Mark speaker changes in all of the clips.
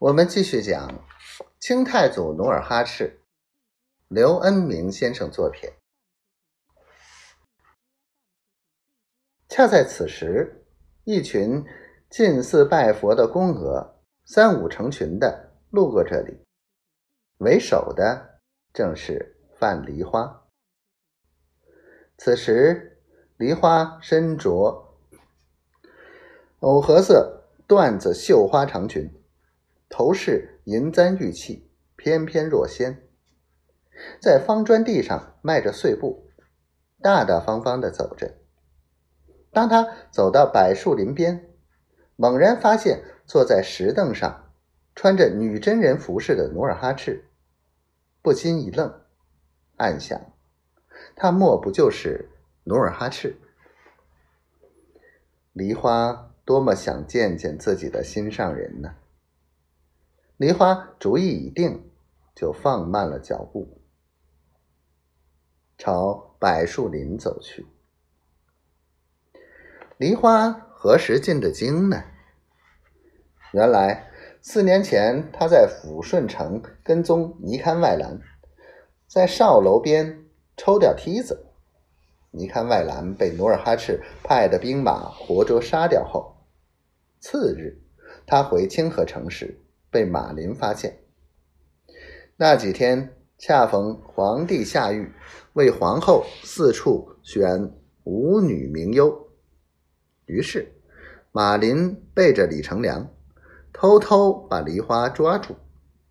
Speaker 1: 我们继续讲清太祖努尔哈赤，刘恩明先生作品。恰在此时，一群近似拜佛的宫娥三五成群的路过这里，为首的正是范梨花。此时，梨花身着藕荷色缎子绣花长裙。头饰银簪玉器，翩翩若仙，在方砖地上迈着碎步，大大方方的走着。当他走到柏树林边，猛然发现坐在石凳上、穿着女真人服饰的努尔哈赤，不禁一愣，暗想：他莫不就是努尔哈赤？梨花多么想见见自己的心上人呢！梨花主意已定，就放慢了脚步，朝柏树林走去。梨花何时进的京呢？原来四年前，他在抚顺城跟踪尼堪外兰，在哨楼边抽掉梯子，尼堪外兰被努尔哈赤派的兵马活捉杀掉后，次日他回清河城时。被马林发现。那几天恰逢皇帝下狱，为皇后四处选舞女名优，于是马林背着李成梁，偷偷把梨花抓住，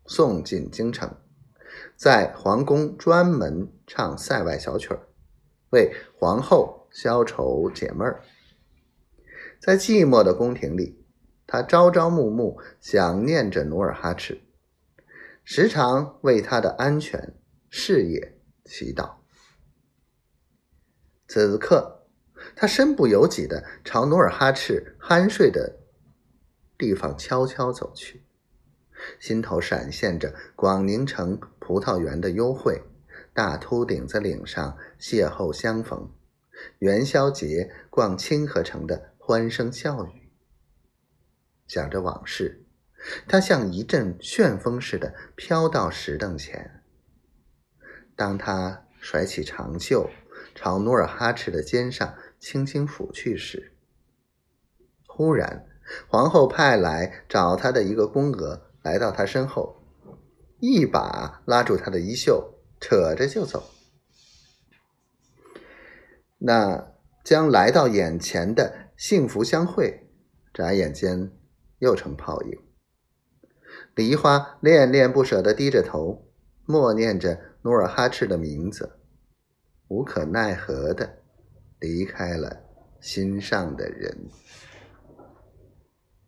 Speaker 1: 送进京城，在皇宫专门唱塞外小曲儿，为皇后消愁解闷儿。在寂寞的宫廷里。他朝朝暮暮想念着努尔哈赤，时常为他的安全事业祈祷。此刻，他身不由己的朝努尔哈赤酣睡的地方悄悄走去，心头闪现着广宁城葡萄园的幽会，大秃顶子岭上邂逅相逢，元宵节逛清河城的欢声笑语。想着往事，他像一阵旋风似的飘到石凳前。当他甩起长袖，朝努尔哈赤的肩上轻轻抚去时，忽然，皇后派来找他的一个宫娥来到他身后，一把拉住他的衣袖，扯着就走。那将来到眼前的幸福相会，眨眼间。又成泡影。梨花恋恋不舍地低着头，默念着努尔哈赤的名字，无可奈何地离开了心上的人。